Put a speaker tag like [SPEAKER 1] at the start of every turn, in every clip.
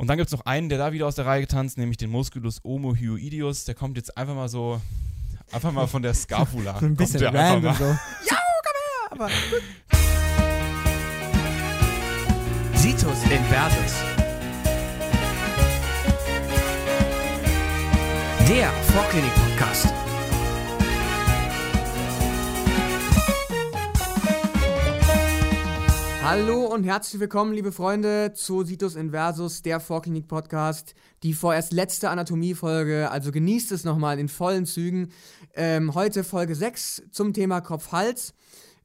[SPEAKER 1] Und dann gibt es noch einen, der da wieder aus der Reihe tanzt, nämlich den Musculus omohyoideus. Der kommt jetzt einfach mal so, einfach mal von der Scapula.
[SPEAKER 2] So ein bisschen
[SPEAKER 1] kommt der
[SPEAKER 2] random
[SPEAKER 1] mal.
[SPEAKER 2] so. Ja, komm her! Aber
[SPEAKER 3] Situs Inversus. Der Vorklinik-Podcast.
[SPEAKER 2] Hallo und herzlich willkommen, liebe Freunde, zu Situs Inversus, der Vorklinik-Podcast. Die vorerst letzte Anatomie-Folge, also genießt es nochmal in vollen Zügen. Ähm, heute Folge 6 zum Thema Kopf-Hals.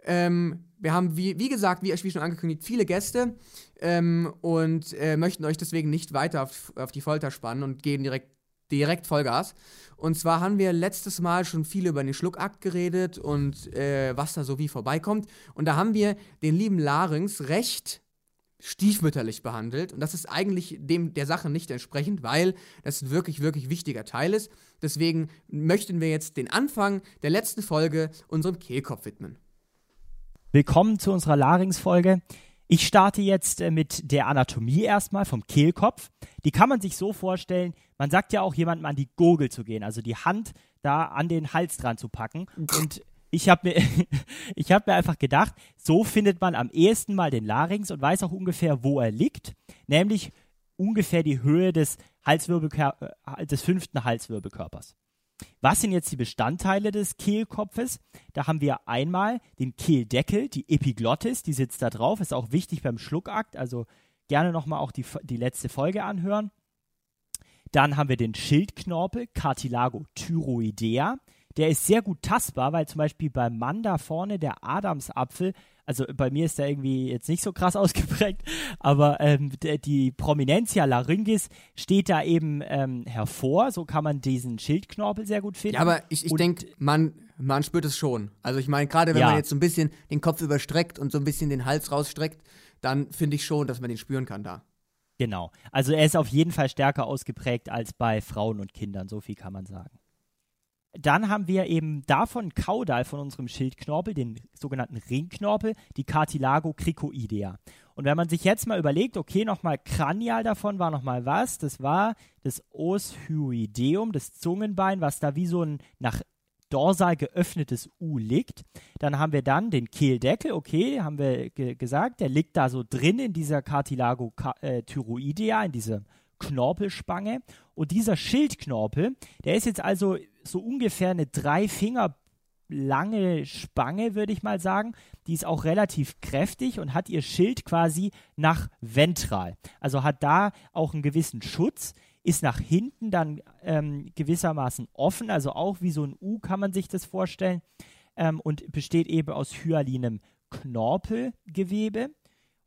[SPEAKER 2] Ähm, wir haben, wie, wie gesagt, wie, wie schon angekündigt, viele Gäste ähm, und äh, möchten euch deswegen nicht weiter auf, auf die Folter spannen und gehen direkt, direkt Vollgas. Und zwar haben wir letztes Mal schon viel über den Schluckakt geredet und äh, was da so wie vorbeikommt. Und da haben wir den lieben Larynx recht stiefmütterlich behandelt. Und das ist eigentlich dem der Sache nicht entsprechend, weil das ein wirklich, wirklich wichtiger Teil ist. Deswegen möchten wir jetzt den Anfang der letzten Folge unserem Kehlkopf widmen.
[SPEAKER 4] Willkommen zu unserer Larynx-Folge. Ich starte jetzt äh, mit der Anatomie erstmal vom Kehlkopf. Die kann man sich so vorstellen, man sagt ja auch jemandem an die Gurgel zu gehen, also die Hand da an den Hals dran zu packen. Und ich habe mir, hab mir einfach gedacht, so findet man am ehesten mal den Larynx und weiß auch ungefähr, wo er liegt, nämlich ungefähr die Höhe des, Halswirbelkör äh, des fünften Halswirbelkörpers. Was sind jetzt die Bestandteile des Kehlkopfes? Da haben wir einmal den Kehldeckel, die Epiglottis, die sitzt da drauf, ist auch wichtig beim Schluckakt, also gerne nochmal auch die, die letzte Folge anhören. Dann haben wir den Schildknorpel, Cartilago thyroidea. Der ist sehr gut tastbar, weil zum Beispiel beim Mann da vorne der Adamsapfel, also bei mir ist der irgendwie jetzt nicht so krass ausgeprägt, aber ähm, die Prominentia laryngis steht da eben ähm, hervor. So kann man diesen Schildknorpel sehr gut finden.
[SPEAKER 2] Ja, aber ich, ich denke, man, man spürt es schon. Also ich meine, gerade wenn
[SPEAKER 4] Ja.
[SPEAKER 2] man jetzt so ein bisschen den Kopf überstreckt und so ein bisschen den Hals rausstreckt, dann finde ich schon, dass man den spüren kann da.
[SPEAKER 4] Genau. Also er ist auf jeden Fall stärker ausgeprägt als bei Frauen und Kindern, so viel kann man sagen. Dann haben wir eben davon Kaudal von unserem Schildknorpel, den sogenannten Ringknorpel, die Cartilago cricoidea. Und wenn man sich jetzt mal überlegt, okay, nochmal kranial davon war nochmal was, das war das Os hyoideum, das Zungenbein, was da wie so ein nach dorsal geöffnetes U liegt. Dann haben wir dann den Kehldeckel, okay, haben wir ge gesagt, der liegt da so drin in dieser Cartilago ca- äh, thyroidea, in dieser Knorpelspange. Und dieser Schildknorpel, der ist jetzt also so ungefähr eine drei Finger lange Spange, würde ich mal sagen. Die ist auch relativ kräftig und hat ihr Schild quasi nach ventral. Also hat da auch einen gewissen Schutz, ist nach hinten dann ähm, gewissermaßen offen, also auch wie so ein U kann man sich das vorstellen ähm, und besteht eben aus hyalinem Knorpelgewebe.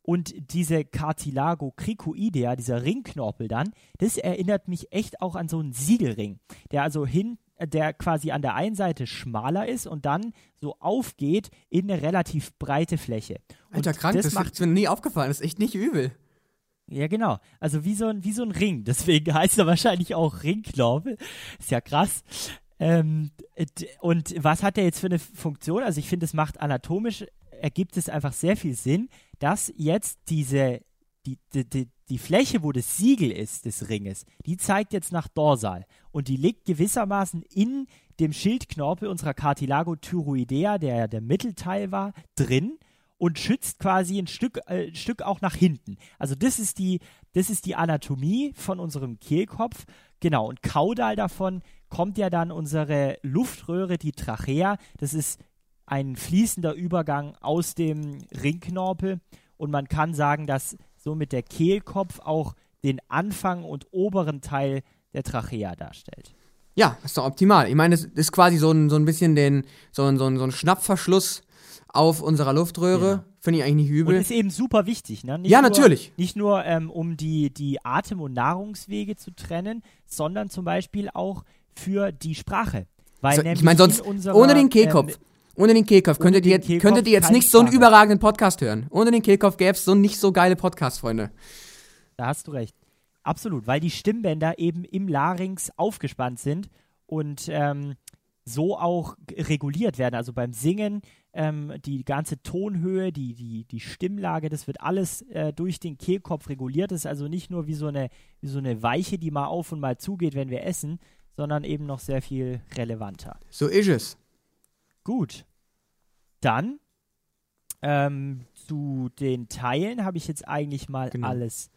[SPEAKER 4] Und diese Cartilago cricoidea, dieser Ringknorpel dann, das erinnert mich echt auch an so einen Siegelring, der also hin, äh, der quasi an der einen Seite schmaler ist und dann so aufgeht in eine relativ breite Fläche.
[SPEAKER 2] Alter,
[SPEAKER 4] und
[SPEAKER 2] krank, das,
[SPEAKER 4] das macht
[SPEAKER 2] ist mir nie aufgefallen. Das ist echt nicht übel.
[SPEAKER 4] ja, genau. Also wie so ein, wie so ein Ring. Deswegen heißt er wahrscheinlich auch Ringknorpel. Ist ja krass. Ähm, und was hat der jetzt für eine Funktion? Also ich finde, es macht anatomisch, ergibt es einfach sehr viel Sinn, dass jetzt diese, die, die, die, Fläche, wo das Siegel ist des Ringes, die zeigt jetzt nach Dorsal. Und die liegt gewissermaßen in dem Schildknorpel unserer Cartilago thyroidea, der ja der Mittelteil war, drin und schützt quasi ein Stück, äh, Stück auch nach hinten. Also das ist die, das ist die Anatomie von unserem Kehlkopf. Genau, und kaudal davon kommt ja dann unsere Luftröhre, die Trachea. Das ist ein fließender Übergang aus dem Ringknorpel. Und man kann sagen, dass somit der Kehlkopf auch den Anfang und oberen Teil der Trachea darstellt.
[SPEAKER 2] Ja, ist doch optimal. Ich meine, das ist quasi so ein, so ein bisschen den, so ein, so ein, so ein Schnappverschluss auf unserer Luftröhre.
[SPEAKER 4] Genau.
[SPEAKER 2] Finde ich eigentlich nicht
[SPEAKER 4] Und
[SPEAKER 2] übel.
[SPEAKER 4] ist eben super wichtig, ne? Nicht
[SPEAKER 2] Ja,
[SPEAKER 4] nur,
[SPEAKER 2] natürlich.
[SPEAKER 4] Nicht nur, ähm, um die, die Atem- und Nahrungswege zu trennen, sondern zum Beispiel auch für die Sprache. Weil
[SPEAKER 2] So,
[SPEAKER 4] nämlich
[SPEAKER 2] ich meine, sonst
[SPEAKER 4] unserer,
[SPEAKER 2] ohne den Kehlkopf,
[SPEAKER 4] ähm,
[SPEAKER 2] ohne den Kehlkopf, könntet, ihr,
[SPEAKER 4] Kehlkopf
[SPEAKER 2] könntet ihr jetzt nicht so einen überragenden Podcast hören. Ohne den Kehlkopf gäbe es so nicht so geile Podcasts, Freunde.
[SPEAKER 4] Da hast du recht. Absolut, weil die Stimmbänder eben im Larynx aufgespannt sind und ähm, so auch reguliert werden. Also beim Singen ähm, die ganze Tonhöhe, die, die, die Stimmlage, das wird alles äh, durch den Kehlkopf reguliert. Das ist also nicht nur wie so, eine, wie so eine Weiche, die mal auf und mal zugeht, wenn wir essen, sondern eben noch sehr viel relevanter.
[SPEAKER 2] So ist es.
[SPEAKER 4] Gut. Dann ähm, zu den Teilen habe ich jetzt eigentlich mal
[SPEAKER 2] Genau.
[SPEAKER 4] alles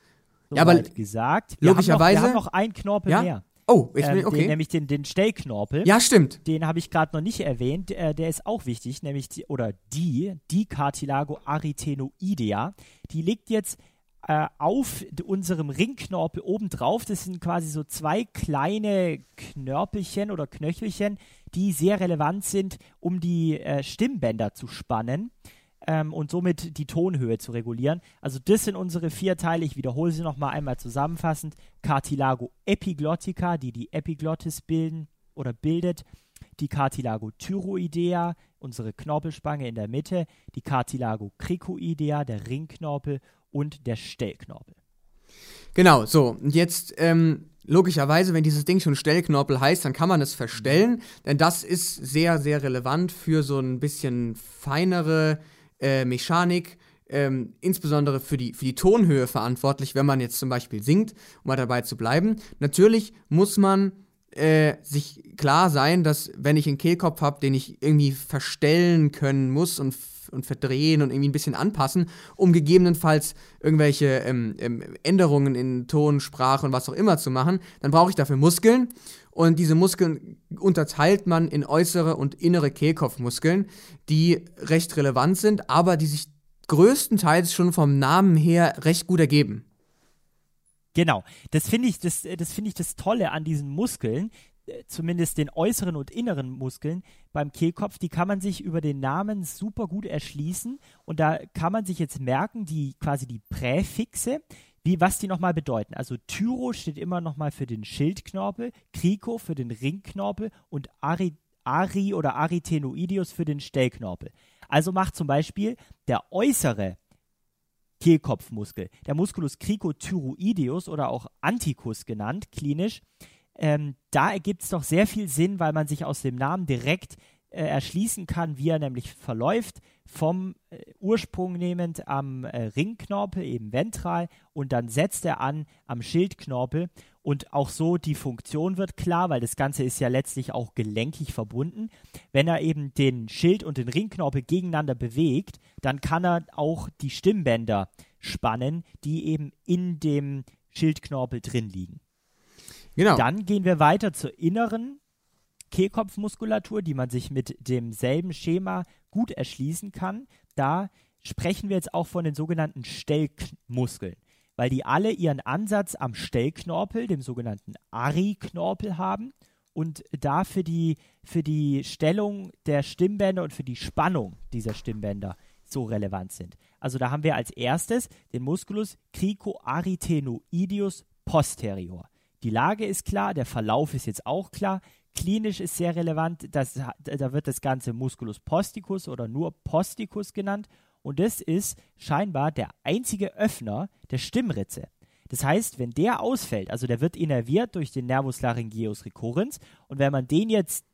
[SPEAKER 2] Ja, aber
[SPEAKER 4] gesagt. Wir
[SPEAKER 2] logischerweise-
[SPEAKER 4] Haben noch, wir haben noch einen Knorpel
[SPEAKER 2] Ja?
[SPEAKER 4] mehr.
[SPEAKER 2] Oh, jetzt
[SPEAKER 4] Ähm,
[SPEAKER 2] bin, okay.
[SPEAKER 4] den, nämlich den, den Stellknorpel.
[SPEAKER 2] ja, stimmt.
[SPEAKER 4] Den habe ich gerade noch nicht erwähnt. Äh, der ist auch wichtig, nämlich die, oder die, die Cartilago arytenoidea. Die liegt jetzt äh, auf unserem Ringknorpel obendrauf. Das sind quasi so zwei kleine Knörpelchen oder Knöchelchen, die sehr relevant sind, um die äh, Stimmbänder zu spannen. Ähm, und somit die Tonhöhe zu regulieren. Also das sind unsere vier Teile. Ich wiederhole sie nochmal einmal zusammenfassend. Cartilago epiglottica, die die Epiglottis bilden oder bildet. Die Cartilago thyroidea, unsere Knorpelspange in der Mitte. Die Cartilago cricoidea, der Ringknorpel und der Stellknorpel.
[SPEAKER 2] Genau, so. Und jetzt, ähm, logischerweise, wenn dieses Ding schon Stellknorpel heißt, dann kann man es verstellen, denn das ist sehr, sehr relevant für so ein bisschen feinere äh, Mechanik, ähm, insbesondere für die, für die Tonhöhe verantwortlich, wenn man jetzt zum Beispiel singt, um mal dabei zu bleiben. Natürlich muss man äh, sich klar sein, dass wenn ich einen Kehlkopf habe, den ich irgendwie verstellen können muss und, und verdrehen und irgendwie ein bisschen anpassen, um gegebenenfalls irgendwelche ähm, ähm, Änderungen in Ton, Sprache und was auch immer zu machen, dann brauche ich dafür Muskeln. Und diese Muskeln unterteilt man in äußere und innere Kehlkopfmuskeln, die recht relevant sind, aber die sich größtenteils schon vom Namen her recht gut ergeben.
[SPEAKER 4] Genau, das finde ich, das, äh, das finde ich das Tolle an diesen Muskeln, zumindest den äußeren und inneren Muskeln beim Kehlkopf, die kann man sich über den Namen super gut erschließen und da kann man sich jetzt merken, die quasi die Präfixe, wie was die nochmal bedeuten. Also Tyro steht immer nochmal für den Schildknorpel, Kriko für den Ringknorpel und Ari, Ari oder Arytenoideus für den Stellknorpel. Also macht zum Beispiel der äußere Kehlkopfmuskel. Der Musculus cricothyroideus oder auch Anticus genannt, klinisch. Ähm, da ergibt es doch sehr viel Sinn, weil man sich aus dem Namen direkt äh, erschließen kann, wie er nämlich verläuft, vom äh, Ursprung nehmend am äh, Ringknorpel, eben ventral, und dann setzt er an am Schildknorpel. Und auch so die Funktion wird klar, weil das Ganze ist ja letztlich auch gelenkig verbunden. Wenn er eben den Schild und den Ringknorpel gegeneinander bewegt, dann kann er auch die Stimmbänder spannen, die eben in dem Schildknorpel drin liegen.
[SPEAKER 2] Genau.
[SPEAKER 4] Dann gehen wir weiter zur inneren Kehlkopfmuskulatur, die man sich mit demselben Schema gut erschließen kann. Da sprechen wir jetzt auch von den sogenannten Stellmuskeln, weil die alle ihren Ansatz am Stellknorpel, dem sogenannten Ari-Knorpel haben und da für die, für die Stellung der Stimmbänder und für die Spannung dieser Stimmbänder so relevant sind. Also da haben wir als erstes den Musculus cricoarytenoideus posterior. Die Lage ist klar, der Verlauf ist jetzt auch klar. Klinisch ist sehr relevant, das, da wird das Ganze Musculus posticus oder nur posticus genannt. Und das ist scheinbar der einzige Öffner der Stimmritze. Das heißt, wenn der ausfällt, also der wird innerviert durch den Nervus laryngeus recurrens, und wenn man den jetzt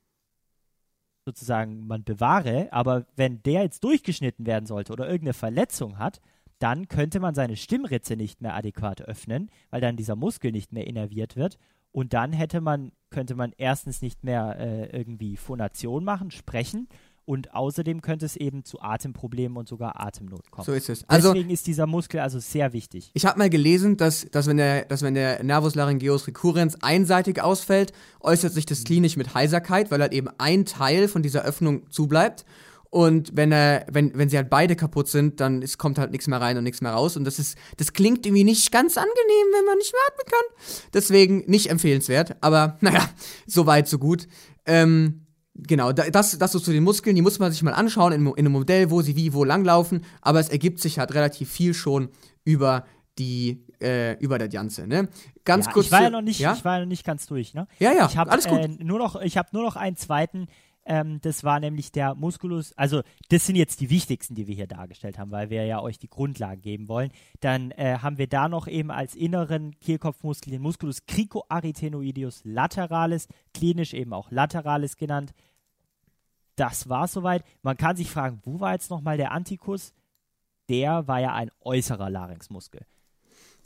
[SPEAKER 4] sozusagen man bewahre, aber wenn der jetzt durchgeschnitten werden sollte oder irgendeine Verletzung hat, dann könnte man seine Stimmritze nicht mehr adäquat öffnen, weil dann dieser Muskel nicht mehr innerviert wird. Und dann hätte man, könnte man erstens nicht mehr äh, irgendwie Phonation machen, sprechen. Und außerdem könnte es eben zu Atemproblemen und sogar Atemnot kommen.
[SPEAKER 2] So ist es. Also,
[SPEAKER 4] Deswegen ist dieser Muskel also sehr wichtig.
[SPEAKER 2] ich habe mal gelesen, dass, dass, wenn der, dass wenn der Nervus laryngeus recurrens einseitig ausfällt, äußert sich das klinisch mit Heiserkeit, weil halt eben ein Teil von dieser Öffnung zubleibt. Und wenn, er, wenn, wenn sie halt beide kaputt sind, dann ist, kommt halt nichts mehr rein und nichts mehr raus. Und das ist, das klingt irgendwie nicht ganz angenehm, wenn man nicht mehr atmen kann. Deswegen nicht empfehlenswert. Aber naja, so weit, so gut. Ähm, Genau, da- das, das so zu den Muskeln, die muss man sich mal anschauen in, in einem Modell, wo sie wie, wo langlaufen, aber es ergibt sich halt relativ viel schon über die, äh, über das Ganze, ne? Ganz
[SPEAKER 4] ja,
[SPEAKER 2] kurz.
[SPEAKER 4] ich war ja noch nicht,
[SPEAKER 2] ja?
[SPEAKER 4] ich war ja noch nicht ganz durch, ne?
[SPEAKER 2] Ja, ja,
[SPEAKER 4] ich habe
[SPEAKER 2] alles gut.
[SPEAKER 4] Äh, nur noch, ich habe nur noch einen zweiten. Ähm, das war nämlich der Musculus. Also das sind jetzt die wichtigsten, die wir hier dargestellt haben, weil wir ja euch die Grundlagen geben wollen. Dann äh, haben wir da noch eben als inneren Kehlkopfmuskel den Musculus cricoarytenoideus lateralis, klinisch eben auch lateralis genannt. das war soweit. Man kann sich fragen, wo war jetzt nochmal der Antikus? Der war ja ein äußerer Larynxmuskel.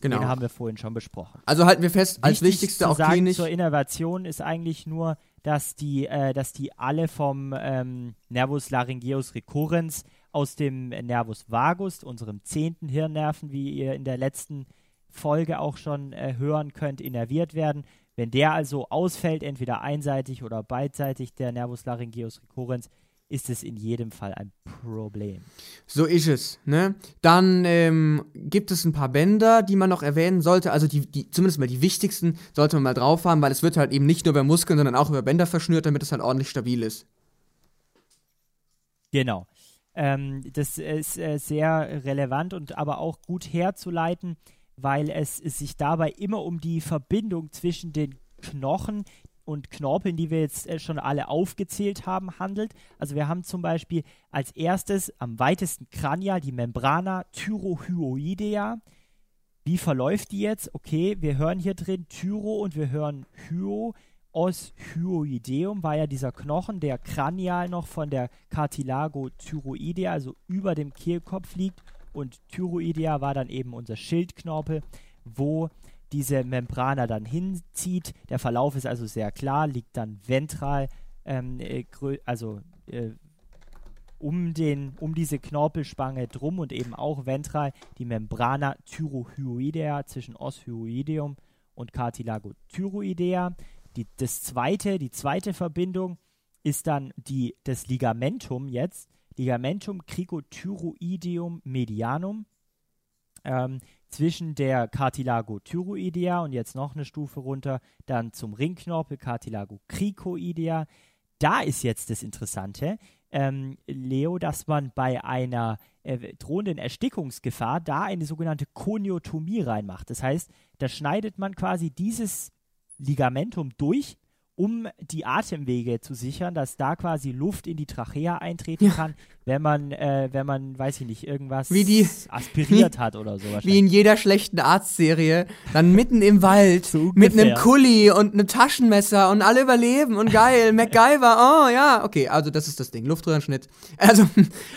[SPEAKER 2] Genau.
[SPEAKER 4] Den haben wir vorhin schon besprochen.
[SPEAKER 2] Also halten wir fest, als
[SPEAKER 4] Wichtig
[SPEAKER 2] wichtigste
[SPEAKER 4] zu
[SPEAKER 2] auch
[SPEAKER 4] sagen
[SPEAKER 2] klinisch.
[SPEAKER 4] zur Innervation ist eigentlich nur, dass die, äh, dass die alle vom ähm, Nervus laryngeus recurrens aus dem Nervus vagus, unserem zehnten Hirnnerven, wie ihr in der letzten Folge auch schon äh, hören könnt, innerviert werden. Wenn der also ausfällt, entweder einseitig oder beidseitig, der Nervus laryngeus recurrens, ist es in jedem Fall ein Problem.
[SPEAKER 2] So ist es, ne? Dann ähm, gibt es ein paar Bänder, die man noch erwähnen sollte. Also die, die, zumindest mal die wichtigsten sollte man mal drauf haben, weil es wird halt eben nicht nur über Muskeln, sondern auch über Bänder verschnürt, damit es halt ordentlich stabil ist.
[SPEAKER 4] Genau. Ähm, das ist äh, sehr relevant und aber auch gut herzuleiten, weil es, es sich dabei immer um die Verbindung zwischen den Knochen und Knorpeln, die wir jetzt äh, schon alle aufgezählt haben, handelt. Also wir haben zum Beispiel als erstes am weitesten Kranial die Membrana thyrohyoidea. Wie verläuft die jetzt? Okay, wir hören hier drin Thyro und wir hören Hyo. Os hyoideum war ja dieser Knochen, der kranial noch von der Cartilago thyroidea, also über dem Kehlkopf liegt. Und thyroidea war dann eben unser Schildknorpel, wo diese Membrana dann hinzieht. Der Verlauf ist also sehr klar, liegt dann ventral, ähm, äh, also äh, um, den, um diese Knorpelspange drum und eben auch ventral die Membrana thyrohyoidea zwischen Os hyoideum und Cartilago thyroidea. Die, das zweite, die zweite Verbindung ist dann die, das Ligamentum jetzt, Ligamentum cricothyroideum medianum, ähm, zwischen der Cartilago thyroidea und jetzt noch eine Stufe runter, dann zum Ringknorpel Cartilago cricoidea. Da ist jetzt das Interessante, ähm, Leo, dass man bei einer äh, drohenden Erstickungsgefahr da eine sogenannte Koniotomie reinmacht. Das heißt, da schneidet man quasi dieses Ligamentum durch, um die Atemwege zu sichern, dass da quasi Luft in die Trachea eintreten
[SPEAKER 2] Ja.
[SPEAKER 4] kann, wenn man, äh, wenn man, weiß ich nicht, irgendwas
[SPEAKER 2] die-
[SPEAKER 4] aspiriert hat oder so
[SPEAKER 2] Wie in jeder schlechten Arztserie. Dann mitten im Wald
[SPEAKER 4] So
[SPEAKER 2] mit einem. Kuli und einem Taschenmesser und alle überleben und geil. MacGyver, oh ja. Okay, also das ist das Ding. Luftröhrenschnitt. Also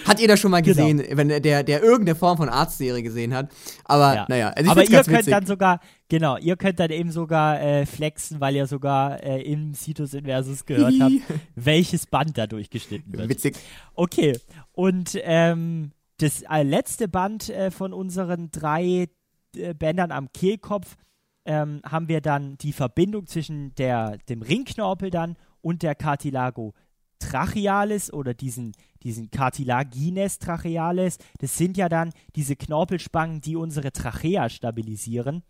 [SPEAKER 2] hat jeder schon mal
[SPEAKER 4] Genau.
[SPEAKER 2] gesehen, wenn der, der, irgendeine Form von Arztserie gesehen hat. Aber
[SPEAKER 4] Ja.
[SPEAKER 2] naja, also ich
[SPEAKER 4] Aber ihr könnt
[SPEAKER 2] witzig.
[SPEAKER 4] dann sogar, genau, ihr könnt dann eben sogar äh, flexen, weil ihr sogar äh, im Situs Inversus gehört habt, welches Band da durchgeschnitten wird.
[SPEAKER 2] Witzig.
[SPEAKER 4] Okay, und ähm, das äh, letzte Band äh, von unseren drei äh, Bändern am Kehlkopf ähm, haben wir dann die Verbindung zwischen der, dem Ringknorpel dann und der Cartilago trachealis oder diesen, diesen Cartilagines trachealis. Das sind ja dann diese Knorpelspangen, die unsere Trachea stabilisieren.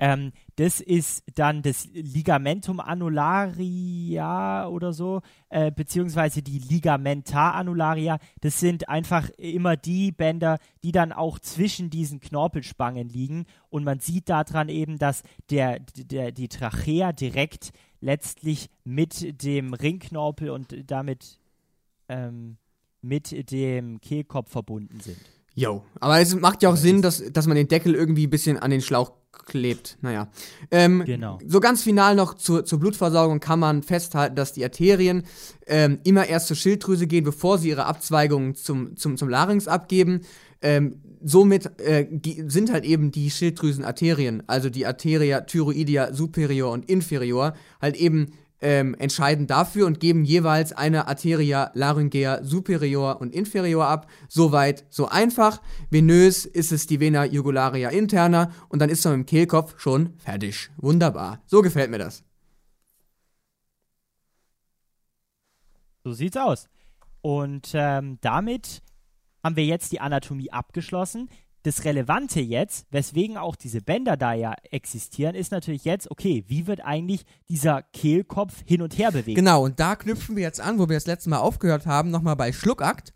[SPEAKER 4] Ähm, das ist dann das Ligamentum annularia oder so, äh, beziehungsweise die Ligamentar annularia. Das sind einfach immer die Bänder, die dann auch zwischen diesen Knorpelspangen liegen. Und man sieht daran eben, dass der, der, die Trachea direkt letztlich mit dem Ringknorpel und damit ähm, mit dem Kehlkopf verbunden sind.
[SPEAKER 2] Jo, aber es macht ja auch Sinn, dass, dass man den Deckel irgendwie ein bisschen an den Schlauch klebt. Naja. Ähm,
[SPEAKER 4] Genau.
[SPEAKER 2] So ganz final noch zur, zur Blutversorgung kann man festhalten, dass die Arterien ähm, immer erst zur Schilddrüse gehen, bevor sie ihre Abzweigungen zum, zum, zum Larynx abgeben. Ähm, somit äh, sind halt eben die Schilddrüsenarterien, also die Arteria thyroidea superior und inferior, halt eben ähm, entscheidend dafür und geben jeweils eine Arteria laryngea superior und inferior ab. Soweit, so einfach. Venös ist es die Vena jugularia interna und dann ist man im Kehlkopf schon fertig. Wunderbar. So gefällt mir das.
[SPEAKER 4] So sieht's aus. Und ähm, damit haben wir jetzt die Anatomie abgeschlossen. Das Relevante jetzt, weswegen auch diese Bänder da ja existieren, ist natürlich jetzt, okay, wie wird eigentlich dieser Kehlkopf hin und her bewegt?
[SPEAKER 5] Genau, und da knüpfen wir jetzt an, wo wir das letzte Mal aufgehört haben, nochmal bei Schluckakt.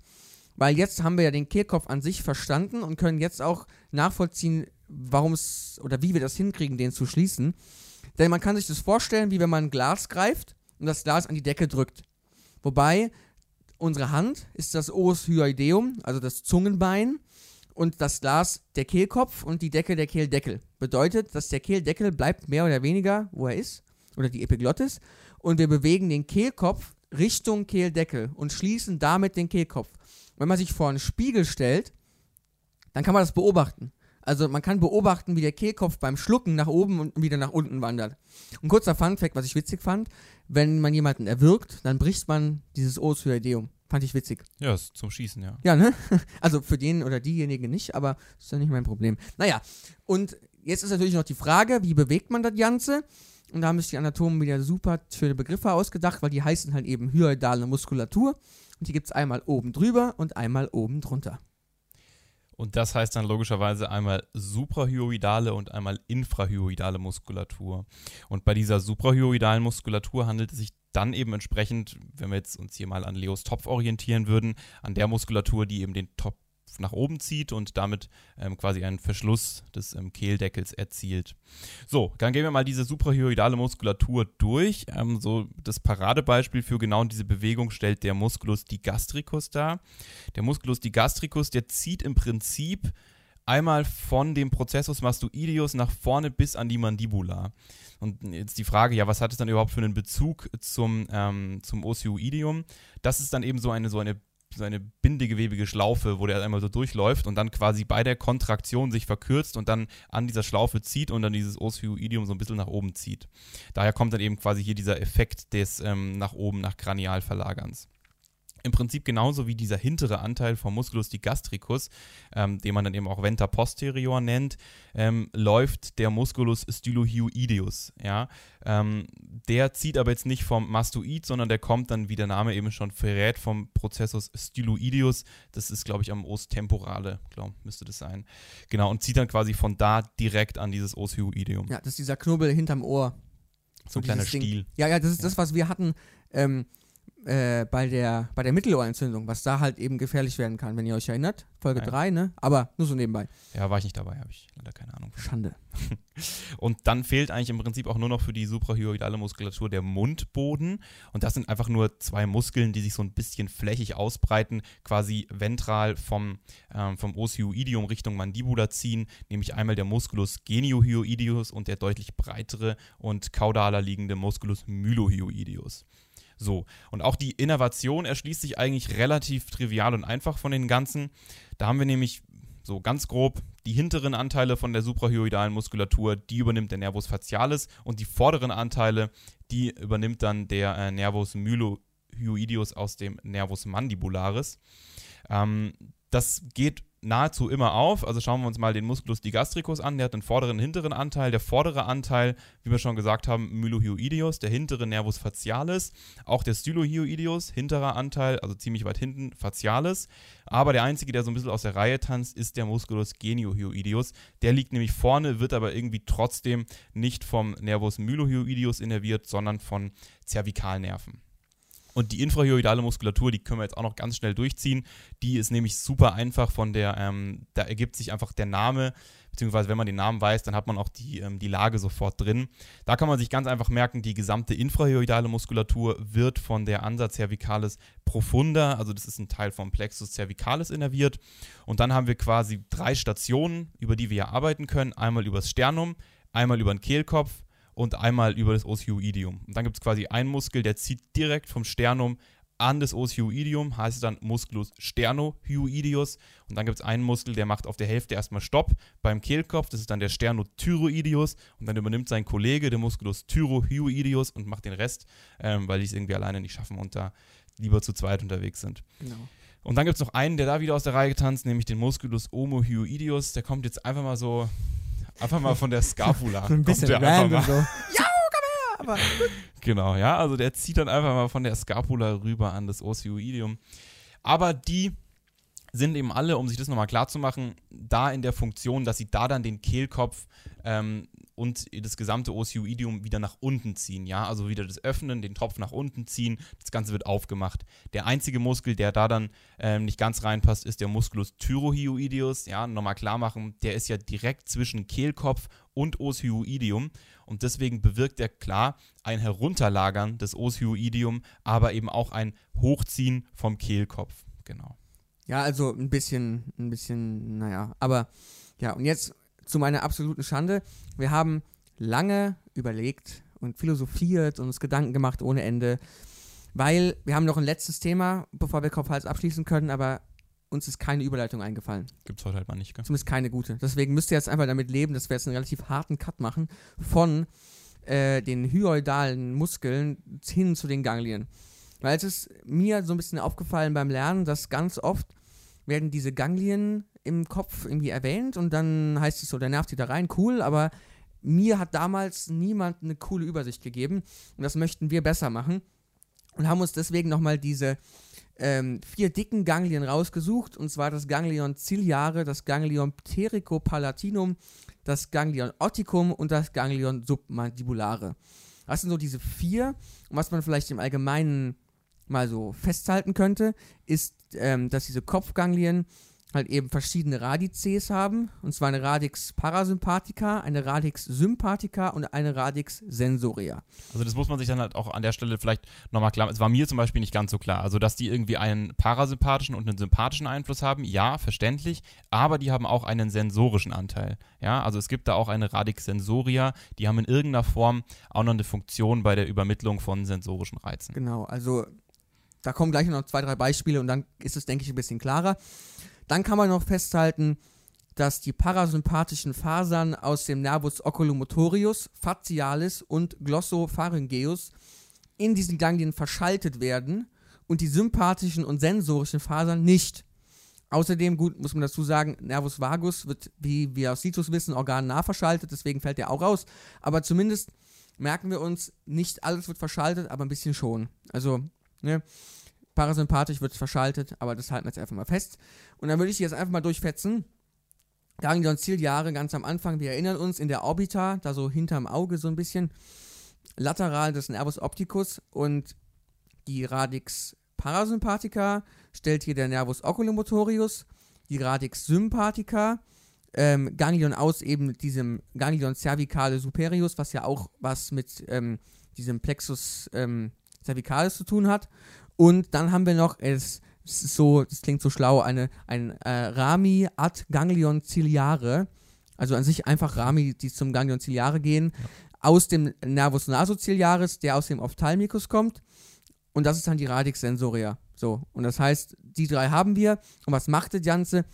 [SPEAKER 5] Weil jetzt haben wir ja den Kehlkopf an sich verstanden und können jetzt auch nachvollziehen, warum es oder wie wir das hinkriegen, den zu schließen. Denn man kann sich das vorstellen, wie wenn man ein Glas greift und das Glas an die Decke drückt. Wobei unsere Hand ist das Os hyoideum, also das Zungenbein, und das Glas der Kehlkopf und die Decke der Kehldeckel. Bedeutet, dass der Kehldeckel bleibt mehr oder weniger, wo er ist, oder die Epiglottis, und wir bewegen den Kehlkopf Richtung Kehldeckel und schließen damit den Kehlkopf. Wenn man sich vor einen Spiegel stellt, dann kann man das beobachten. Also man kann beobachten, wie der Kehlkopf beim Schlucken nach oben und wieder nach unten wandert. Ein kurzer Funfact, was ich witzig fand, wenn man jemanden erwürgt, dann bricht man dieses Osuideum. Fand ich witzig.
[SPEAKER 1] Ja, ist zum Schießen, ja.
[SPEAKER 5] Ja, ne? Also für den oder diejenige nicht, aber ist ja nicht mein Problem. Naja, und jetzt ist natürlich noch die Frage, wie bewegt man das Ganze? Und da haben sich die Anatomen wieder super schöne Begriffe ausgedacht, weil die heißen halt eben hyoidale Muskulatur. Und die gibt es einmal oben drüber und einmal oben drunter.
[SPEAKER 1] Und das heißt dann logischerweise einmal suprahyoidale und einmal infrahyoidale Muskulatur. Und bei dieser suprahyoidalen Muskulatur handelt es sich dann eben entsprechend, wenn wir jetzt uns hier mal an Leos Topf orientieren würden, an der Muskulatur, die eben den Topf nach oben zieht und damit ähm, quasi einen Verschluss des ähm, Kehldeckels erzielt. So, dann gehen wir mal diese suprahyoidale Muskulatur durch. Ähm, so das Paradebeispiel für genau diese Bewegung stellt der Musculus digastricus dar. Der Musculus digastricus, der zieht im Prinzip einmal von dem Processus mastoideus nach vorne bis an die Mandibula. Und jetzt die Frage, ja, was hat es dann überhaupt für einen Bezug zum, ähm, zum Osioideum? Das ist dann eben so eine, so eine so eine bindegewebige Schlaufe, wo der einmal so durchläuft und dann quasi bei der Kontraktion sich verkürzt und dann an dieser Schlaufe zieht und dann dieses Osioidium so ein bisschen nach oben zieht. Daher kommt dann eben quasi hier dieser Effekt des ähm, nach oben, nach Kranialverlagerns im Prinzip genauso wie dieser hintere Anteil vom Musculus digastricus, ähm, den man dann eben auch Venter posterior nennt, ähm, läuft der Musculus stylohyoideus. Ja? Ähm, der zieht aber jetzt nicht vom Mastoid, sondern der kommt dann, wie der Name eben schon verrät, vom Prozessus styloideus. Das ist, glaube ich, am Os temporale, glaube müsste das sein. Genau, und zieht dann quasi von da direkt an dieses Os hyoideum.
[SPEAKER 5] Ja, das ist dieser Knubbel hinterm Ohr.
[SPEAKER 1] So ein kleiner. Stiel.
[SPEAKER 5] Ja, ja, das ist
[SPEAKER 1] Ja.
[SPEAKER 5] das, was wir hatten ähm, äh, bei, der, bei der Mittelohrentzündung, was da halt eben gefährlich werden kann, wenn ihr euch erinnert. Folge
[SPEAKER 1] Ja.
[SPEAKER 5] 3, ne? Aber nur so nebenbei.
[SPEAKER 1] Ja, war ich nicht dabei, habe ich leider keine Ahnung.
[SPEAKER 5] Schande.
[SPEAKER 1] Und dann fehlt eigentlich im Prinzip auch nur noch für die suprahyoidale Muskulatur der Mundboden. Und das sind einfach nur zwei Muskeln, die sich so ein bisschen flächig ausbreiten, quasi ventral vom, ähm, vom Osioidium Richtung Mandibula ziehen, nämlich einmal der Musculus geniohyoideus und der deutlich breitere und kaudaler liegende Musculus mylohyoideus. So, und auch die Innervation erschließt sich eigentlich relativ trivial und einfach von den ganzen. Da haben wir nämlich so ganz grob die hinteren Anteile von der suprahyoidalen Muskulatur, die übernimmt der Nervus facialis und die vorderen Anteile, die übernimmt dann der äh, Nervus mylohyoideus aus dem Nervus mandibularis. Ähm, das geht nahezu immer auf. Also schauen wir uns mal den Musculus digastricus an. Der hat einen vorderen hinteren Anteil. Der vordere Anteil, wie wir schon gesagt haben, mylohyoideus, der hintere Nervus facialis. Auch der stylohyoideus, hinterer Anteil, also ziemlich weit hinten, facialis. Aber der einzige, der so ein bisschen aus der Reihe tanzt, ist der Musculus geniohyoideus. Der liegt nämlich vorne, wird aber irgendwie trotzdem nicht vom Nervus mylohyoideus innerviert, sondern von Zervikalnerven. Und die infrahyoidale Muskulatur, die können wir jetzt auch noch ganz schnell durchziehen. Die ist nämlich super einfach von der, ähm, da ergibt sich einfach der Name, beziehungsweise wenn man den Namen weiß, dann hat man auch die, ähm, die Lage sofort drin. Da kann man sich ganz einfach merken, die gesamte infrahyoidale Muskulatur wird von der Ansa cervicalis profunda, also das ist ein Teil vom Plexus cervicalis innerviert. Und dann haben wir quasi drei Stationen, über die wir arbeiten können. Einmal übers Sternum, einmal über den Kehlkopf und einmal über das Osioidium. Und dann gibt es quasi einen Muskel, der zieht direkt vom Sternum an das Osioidium, heißt es dann Musculus sternohyoideus. Und dann gibt es einen Muskel, der macht auf der Hälfte erstmal Stopp beim Kehlkopf, das ist dann der Sternothyroideus. Und dann übernimmt sein Kollege, der Musculus thyrohyoideus, und macht den Rest, ähm, weil die es irgendwie alleine nicht schaffen und da lieber zu zweit unterwegs sind.
[SPEAKER 5] Genau.
[SPEAKER 1] Und dann gibt es noch einen, der da wieder aus der Reihe getanzt, nämlich den Musculus omohyoideus. Der kommt jetzt einfach mal so, einfach mal von der Scapula.
[SPEAKER 5] So ein bisschen
[SPEAKER 1] kommt der
[SPEAKER 5] random so. Ja, komm her! Aber
[SPEAKER 1] Genau, ja, also der zieht dann einfach mal von der Scapula rüber an das Osioidium. Aber die sind eben alle, um sich das nochmal klar zu machen, da in der Funktion, dass sie da dann den Kehlkopf ähm, und das gesamte Osioidium wieder nach unten ziehen, ja, also wieder das Öffnen, den Tropf nach unten ziehen, das Ganze wird aufgemacht. Der einzige Muskel, der da dann ähm, nicht ganz reinpasst, ist der Musculus thyrohyoideus, ja, nochmal klar machen, der ist ja direkt zwischen Kehlkopf und Osioidium und deswegen bewirkt er klar ein Herunterlagern des Osioidium, aber eben auch ein Hochziehen vom Kehlkopf, genau.
[SPEAKER 5] Ja, also ein bisschen, ein bisschen, naja. Aber ja, und jetzt zu meiner absoluten Schande. Wir haben lange überlegt und philosophiert und uns Gedanken gemacht ohne Ende, weil wir haben noch ein letztes Thema, bevor wir Kopf-Hals abschließen können, aber uns ist keine Überleitung eingefallen.
[SPEAKER 1] Gibt's heute halt mal nicht, gell?
[SPEAKER 5] Zumindest keine gute. Deswegen müsst ihr jetzt einfach damit leben, dass wir jetzt einen relativ harten Cut machen von äh, den hyoidalen Muskeln hin zu den Ganglien. Weil es ist mir so ein bisschen aufgefallen beim Lernen, dass ganz oft werden diese Ganglien im Kopf irgendwie erwähnt und dann heißt es so, der nervt sie da rein, cool, aber mir hat damals niemand eine coole Übersicht gegeben und das möchten wir besser machen und haben uns deswegen nochmal diese ähm, vier dicken Ganglien rausgesucht und zwar das Ganglion ciliare, das Ganglion ptericopalatinum, das Ganglion otticum und das Ganglion submandibulare. Das sind so diese vier und was man vielleicht im Allgemeinen mal so festhalten könnte, ist, ähm, dass diese Kopfganglien halt eben verschiedene Radizes haben. Und zwar eine Radix parasympathica, eine Radix sympathica und eine Radix sensoria.
[SPEAKER 1] Also das muss man sich dann halt auch an der Stelle vielleicht nochmal klar, es war mir zum Beispiel nicht ganz so klar. Also dass die irgendwie einen parasympathischen und einen sympathischen Einfluss haben, ja, verständlich, aber die haben auch einen sensorischen Anteil. Ja, also es gibt da auch eine Radix sensoria, die haben in irgendeiner Form auch noch eine Funktion bei der Übermittlung von sensorischen Reizen.
[SPEAKER 5] Genau, also da kommen gleich noch zwei, drei Beispiele und dann ist es, denke ich, ein bisschen klarer. Dann kann man noch festhalten, dass die parasympathischen Fasern aus dem Nervus oculomotorius, facialis und glossopharyngeus in diesen Ganglien verschaltet werden und die sympathischen und sensorischen Fasern nicht. Außerdem, gut, muss man dazu sagen, Nervus vagus wird, wie wir aus Situs wissen, organnah verschaltet, deswegen fällt der auch raus. Aber zumindest merken wir uns, nicht alles wird verschaltet, aber ein bisschen schon. Also, ne, parasympathisch wird verschaltet, aber das halten wir jetzt einfach mal fest. Und dann würde ich jetzt einfach mal durchfetzen. Ganglion Ciliare ganz am Anfang, wir erinnern uns, in der Orbita, da so hinterm Auge so ein bisschen, lateral des Nervus opticus und die Radix parasympathica stellt hier der Nervus oculomotorius, die Radix sympathica, ähm, Ganglion aus eben diesem Ganglion cervicale superius, was ja auch was mit ähm, diesem Plexus ähm, cervicalis zu tun hat. Und dann haben wir noch, es, es ist so, das klingt so schlau, eine, ein äh, Rami ad Ganglion ciliare. Also an sich einfach Rami, die zum Ganglion ciliare gehen, ja. aus dem Nervus nasociliaris, der aus dem Ophthalmicus kommt. Und das ist dann die Radix sensoria. So, und das heißt, die drei haben wir. Und was macht das Ganze?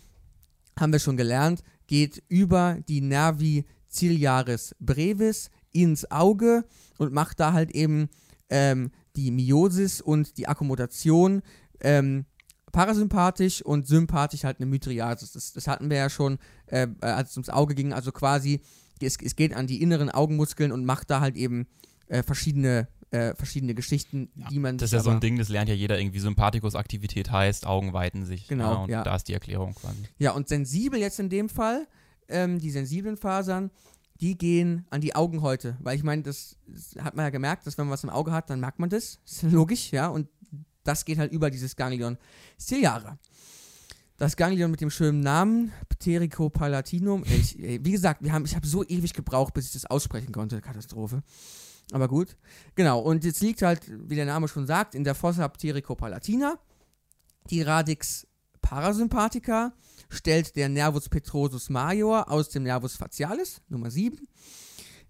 [SPEAKER 5] Haben wir schon gelernt, geht über die Nervi ciliaris brevis ins Auge und macht da halt eben ähm, die Miosis und die Akkommodation ähm, parasympathisch und sympathisch halt eine Mydriasis. Das, das hatten wir ja schon, äh, als es ums Auge ging. Also quasi, es, es geht an die inneren Augenmuskeln und macht da halt eben äh, verschiedene, äh, verschiedene Geschichten,
[SPEAKER 1] Ja,
[SPEAKER 5] die man.
[SPEAKER 1] Das ist ja so ein Ding, das lernt ja jeder irgendwie. Sympathikus-Aktivität heißt, Augen weiten sich.
[SPEAKER 5] Genau,
[SPEAKER 1] Ja, und
[SPEAKER 5] ja.
[SPEAKER 1] da ist die Erklärung quasi.
[SPEAKER 5] Ja, und sensibel jetzt in dem Fall, ähm, die sensiblen Fasern, die gehen an die Augenhäute. Weil ich meine, das, hat man ja gemerkt, dass wenn man was im Auge hat, dann merkt man das. ist logisch, ja. Und das geht halt über dieses Ganglion ciliare. Das Ganglion mit dem schönen Namen, Ptericopalatinum. Ich, ey, wie gesagt, wir haben, ich habe so ewig gebraucht, bis ich das aussprechen konnte. Katastrophe. Aber gut. Genau, und jetzt liegt halt, wie der Name schon sagt, in der Fossa ptericopalatina. Die Radix parasympathica stellt der Nervus petrosus major aus dem Nervus facialis, Nummer 7.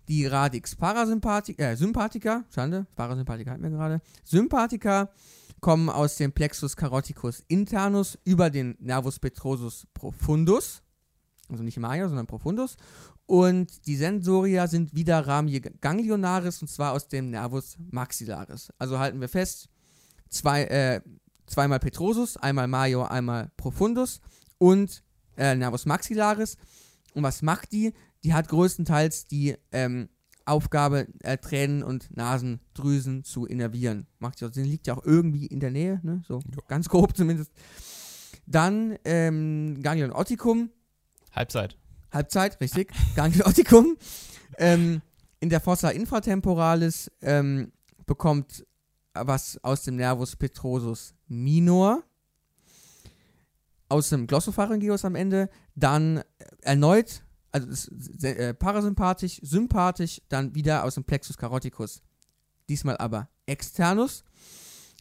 [SPEAKER 5] Die Radix parasympathica, äh, sympathica, Schande, Parasympathica hatten wir gerade. Sympathica kommen aus dem Plexus caroticus internus über den Nervus petrosus profundus, also nicht major, sondern profundus. Und die Sensoria sind wieder Ramie ganglionaris und zwar aus dem Nervus maxillaris. Also halten wir fest, zwei, äh, zweimal Petrosus, einmal Major, einmal Profundus und äh, Nervus maxillaris. Und was macht die? Die hat größtenteils die ähm, Aufgabe, äh, Tränen und Nasendrüsen zu innervieren. Macht ja Sinn, liegt ja auch irgendwie in der Nähe, ne? so
[SPEAKER 1] Ja.
[SPEAKER 5] ganz grob zumindest. Dann ähm, Ganglion otticum,
[SPEAKER 1] Halbzeit.
[SPEAKER 5] Halbzeit, richtig. Ganglion otticum. ähm, in der Fossa infratemporalis ähm, bekommt was aus dem Nervus petrosus minor, aus dem Glossopharyngeus am Ende, dann erneut, also äh, parasympathisch, sympathisch, dann wieder aus dem Plexus caroticus, diesmal aber externus.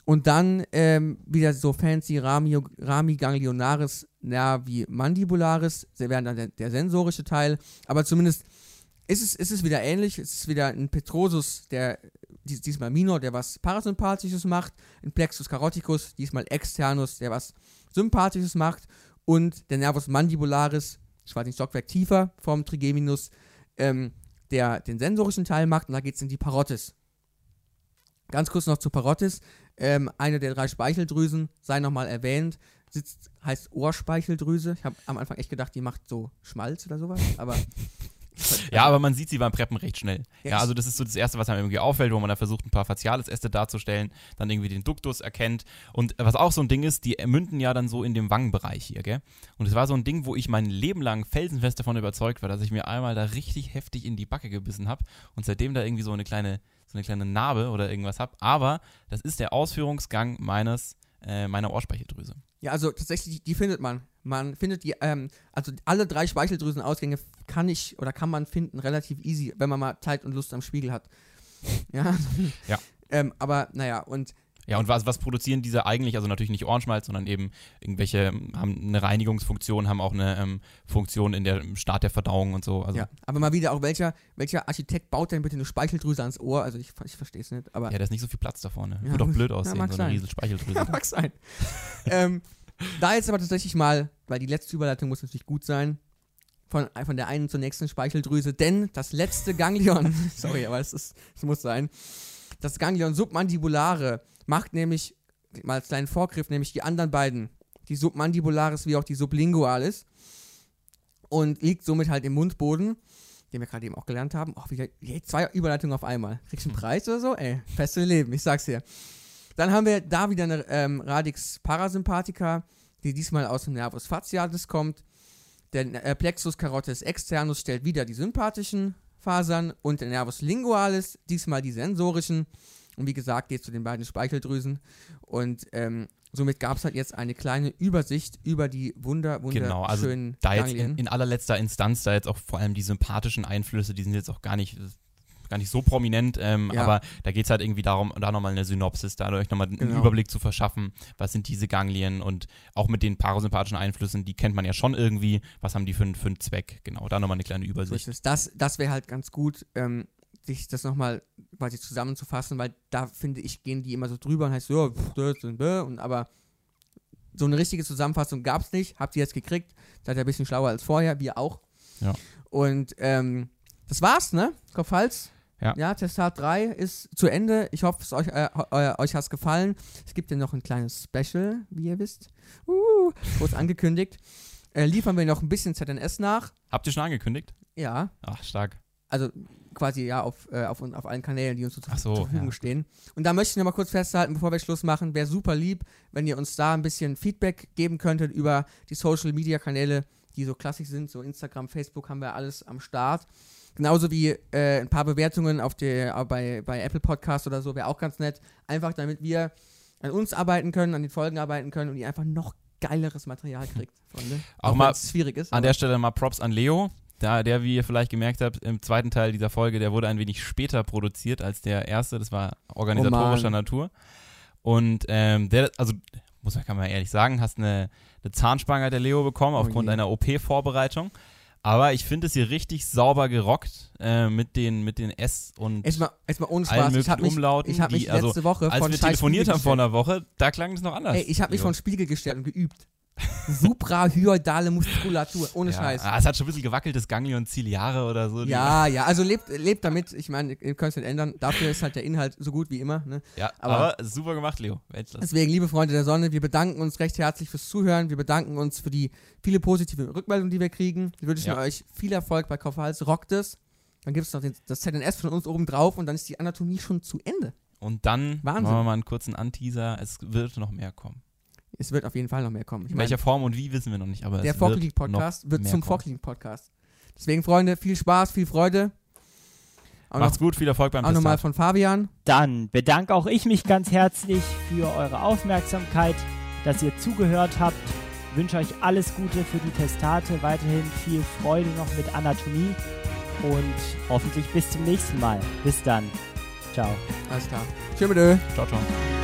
[SPEAKER 5] Und dann ähm, wieder so fancy Rami, Rami ganglionaris nervi mandibularis, wäre dann der, der sensorische Teil, aber zumindest ist es, ist es wieder ähnlich, es ist wieder ein Petrosus, der dies, diesmal Minor, der was Parasympathisches macht, ein Plexus caroticus, diesmal Externus, der was Sympathisches macht und der Nervus mandibularis, quasi ein Stockwerk tiefer vom Trigeminus, ähm, der den sensorischen Teil macht und da geht es in die Parottis. Ganz kurz noch zu Parottis. Ähm, eine der drei Speicheldrüsen, sei nochmal erwähnt, sitzt, heißt Ohrspeicheldrüse. Ich habe am Anfang echt gedacht, die macht so Schmalz oder sowas, aber.
[SPEAKER 1] Ja, aber man sieht sie beim Preppen recht schnell.
[SPEAKER 5] Ja,
[SPEAKER 1] also das ist so das Erste, was einem irgendwie auffällt, wo man da versucht, ein paar Faciales-Äste darzustellen, dann irgendwie den Duktus erkennt. Und was auch so ein Ding ist, die münden ja dann so in dem Wangenbereich hier, gell? Und es war so ein Ding, wo ich mein Leben lang felsenfest davon überzeugt war, dass ich mir einmal da richtig heftig in die Backe gebissen habe und seitdem da irgendwie so eine kleine, so eine kleine Narbe oder irgendwas habe. Aber das ist der Ausführungsgang meines, äh, meiner Ohrspeicheldrüse.
[SPEAKER 5] Ja, also tatsächlich, die findet man. Man findet die, ähm, also alle drei Speicheldrüsenausgänge kann ich oder kann man finden relativ easy, wenn man mal Zeit und Lust am Spiegel hat. Ja.
[SPEAKER 1] Ja.
[SPEAKER 5] ähm, aber naja, und
[SPEAKER 1] Ja, und was, was produzieren diese eigentlich? Also natürlich nicht Ohrenschmalz, sondern eben irgendwelche, ähm, haben eine Reinigungsfunktion, haben auch eine ähm, Funktion in der im Start der Verdauung und so. Also,
[SPEAKER 5] ja, aber mal wieder auch welcher, welcher Architekt baut denn bitte eine Speicheldrüse ans Ohr? Also ich, ich verstehe es nicht, aber
[SPEAKER 1] ja, da ist nicht so viel Platz da vorne.
[SPEAKER 5] Ja,
[SPEAKER 1] Würde doch blöd aussehen,
[SPEAKER 5] mag
[SPEAKER 1] so eine riesige Speicheldrüse.
[SPEAKER 5] Ja, mag sein. ähm, da jetzt aber tatsächlich mal, weil die letzte Überleitung muss natürlich gut sein, von, von der einen zur nächsten Speicheldrüse, denn das letzte Ganglion, sorry, aber es, ist, es muss sein, das Ganglion submandibulare macht nämlich, mal als kleinen Vorgriff, nämlich die anderen beiden, die submandibularis wie auch die sublingualis und liegt somit halt im Mundboden, den wir gerade eben auch gelernt haben. Auch wieder je, zwei Überleitungen auf einmal. Kriegst du einen Preis oder so? Ey, feste Leben, ich sag's dir. Dann haben wir da wieder eine ähm, Radix parasympathica, die diesmal aus dem Nervus facialis kommt. Der äh, Plexus carotis externus stellt wieder die sympathischen Fasern und der Nervus lingualis, diesmal die sensorischen. Und wie gesagt, geht zu den beiden Speicheldrüsen. Und ähm, somit gab es halt jetzt eine kleine Übersicht über die wunder,
[SPEAKER 1] Genau, also
[SPEAKER 5] wunderschönen
[SPEAKER 1] Da jetzt in, in allerletzter Instanz, da jetzt auch vor allem die sympathischen Einflüsse, die sind jetzt auch gar nicht, gar nicht so prominent, ähm,
[SPEAKER 5] Ja.
[SPEAKER 1] aber da geht es halt irgendwie darum, da nochmal eine Synopsis, dadurch nochmal einen
[SPEAKER 5] Genau.
[SPEAKER 1] Überblick zu verschaffen, was sind diese Ganglien und auch mit den parasympathischen Einflüssen, die kennt man ja schon irgendwie, was haben die für, einen- für einen Zweck, genau, da nochmal eine kleine
[SPEAKER 5] So
[SPEAKER 1] Übersicht.
[SPEAKER 5] es. Das, das wäre halt ganz gut, ähm, sich das nochmal quasi zusammenzufassen, weil da finde ich, gehen die immer so drüber und heißt so, ja, und, aber so eine richtige Zusammenfassung gab es nicht. Habt ihr jetzt gekriegt. Seid ihr ein bisschen schlauer als vorher, wir auch.
[SPEAKER 1] Ja.
[SPEAKER 5] Und ähm, das war's, ne? Kopf-Hals.
[SPEAKER 1] Ja.
[SPEAKER 5] Ja, Testat 3 ist zu Ende. Ich hoffe, es euch, äh, eu- euch hat es gefallen. Es gibt ja noch ein kleines Special, wie ihr wisst. Uh, kurz angekündigt. Äh, liefern wir noch ein bisschen ZNS nach.
[SPEAKER 1] Habt ihr schon angekündigt?
[SPEAKER 5] Ja,
[SPEAKER 1] Ach, stark.
[SPEAKER 5] also quasi ja auf, äh, auf, auf allen Kanälen, die uns so zur,
[SPEAKER 1] so,
[SPEAKER 5] zur Verfügung
[SPEAKER 1] ja.
[SPEAKER 5] stehen. Und da möchte ich noch mal kurz festhalten, bevor wir Schluss machen, wäre super lieb, wenn ihr uns da ein bisschen Feedback geben könntet über die Social Media Kanäle, die so klassisch sind, so Instagram, Facebook haben wir alles am Start. Genauso wie äh, ein paar Bewertungen auf der, äh, bei, bei Apple Podcast oder so, wäre auch ganz nett. Einfach damit wir an uns arbeiten können, an den Folgen arbeiten können und ihr einfach noch geileres Material kriegt, Freunde.
[SPEAKER 1] Auch mal
[SPEAKER 5] wenn's schwierig ist.
[SPEAKER 1] An
[SPEAKER 5] aber-
[SPEAKER 1] der Stelle mal Props an Leo. Da, der, wie ihr vielleicht gemerkt habt, im zweiten Teil dieser Folge, der wurde ein wenig später produziert als der erste. Das war organisatorischer
[SPEAKER 5] Oh.
[SPEAKER 1] Natur. Und ähm, der, also muss man, kann man ehrlich sagen, hast eine, eine Zahnspange hat der Leo bekommen
[SPEAKER 5] Oh
[SPEAKER 1] aufgrund
[SPEAKER 5] je.
[SPEAKER 1] einer OP-Vorbereitung. Aber ich finde es hier richtig sauber gerockt äh, mit den mit den S und
[SPEAKER 5] Erstmal, erstmal ohne
[SPEAKER 1] allen
[SPEAKER 5] Spaß. Ich habe mich,
[SPEAKER 1] Umlauten.
[SPEAKER 5] ich hab mich
[SPEAKER 1] die, also,
[SPEAKER 5] letzte Woche
[SPEAKER 1] als
[SPEAKER 5] von
[SPEAKER 1] wir telefoniert haben vor einer Woche, da klang es noch anders.
[SPEAKER 5] Ey, ich habe mich von Spiegel gestellt und geübt. Suprahyordale Muskulatur, ohne
[SPEAKER 1] ja.
[SPEAKER 5] Scheiß.
[SPEAKER 1] Ah, es hat schon ein bisschen gewackelt, das Ganglion Ciliare oder so.
[SPEAKER 5] Ja, ja, also lebt, lebt damit. Ich meine, ihr könnt es nicht ändern. Dafür ist halt der Inhalt so gut wie immer. Ne?
[SPEAKER 1] ja
[SPEAKER 5] aber-
[SPEAKER 1] aber, super gemacht, Leo. Weltklasse.
[SPEAKER 5] Deswegen, liebe Freunde der Sonne, wir bedanken uns recht herzlich fürs Zuhören. Wir bedanken uns für die viele positive Rückmeldungen, die wir kriegen. Wir wünschen
[SPEAKER 1] Ja.
[SPEAKER 5] euch viel Erfolg bei Kaufhals. Rockt es. Dann gibt es noch den, das ZNS von uns oben drauf und dann ist die Anatomie schon zu Ende.
[SPEAKER 1] Und dann
[SPEAKER 5] Wahnsinn.
[SPEAKER 1] machen wir mal einen kurzen Anteaser. Es wird noch mehr kommen.
[SPEAKER 5] Es wird auf jeden Fall noch mehr kommen. Ich
[SPEAKER 1] In welcher Form und wie wissen wir noch nicht, aber
[SPEAKER 5] der
[SPEAKER 1] wird
[SPEAKER 5] Podcast wird zum. Vorklinik Podcast. Deswegen, Freunde, viel Spaß, viel Freude. Auch
[SPEAKER 1] Macht's
[SPEAKER 5] noch,
[SPEAKER 1] gut, viel Erfolg beim
[SPEAKER 5] auch nochmal von Fabian.
[SPEAKER 4] Dann bedanke auch ich mich ganz herzlich für eure Aufmerksamkeit, dass ihr zugehört habt. Wünsche euch alles Gute für die Testate, weiterhin viel Freude noch mit Anatomie und hoffentlich bis zum nächsten Mal. Bis dann. Ciao.
[SPEAKER 5] Alles klar. Tschüss.
[SPEAKER 1] Ciao, ciao.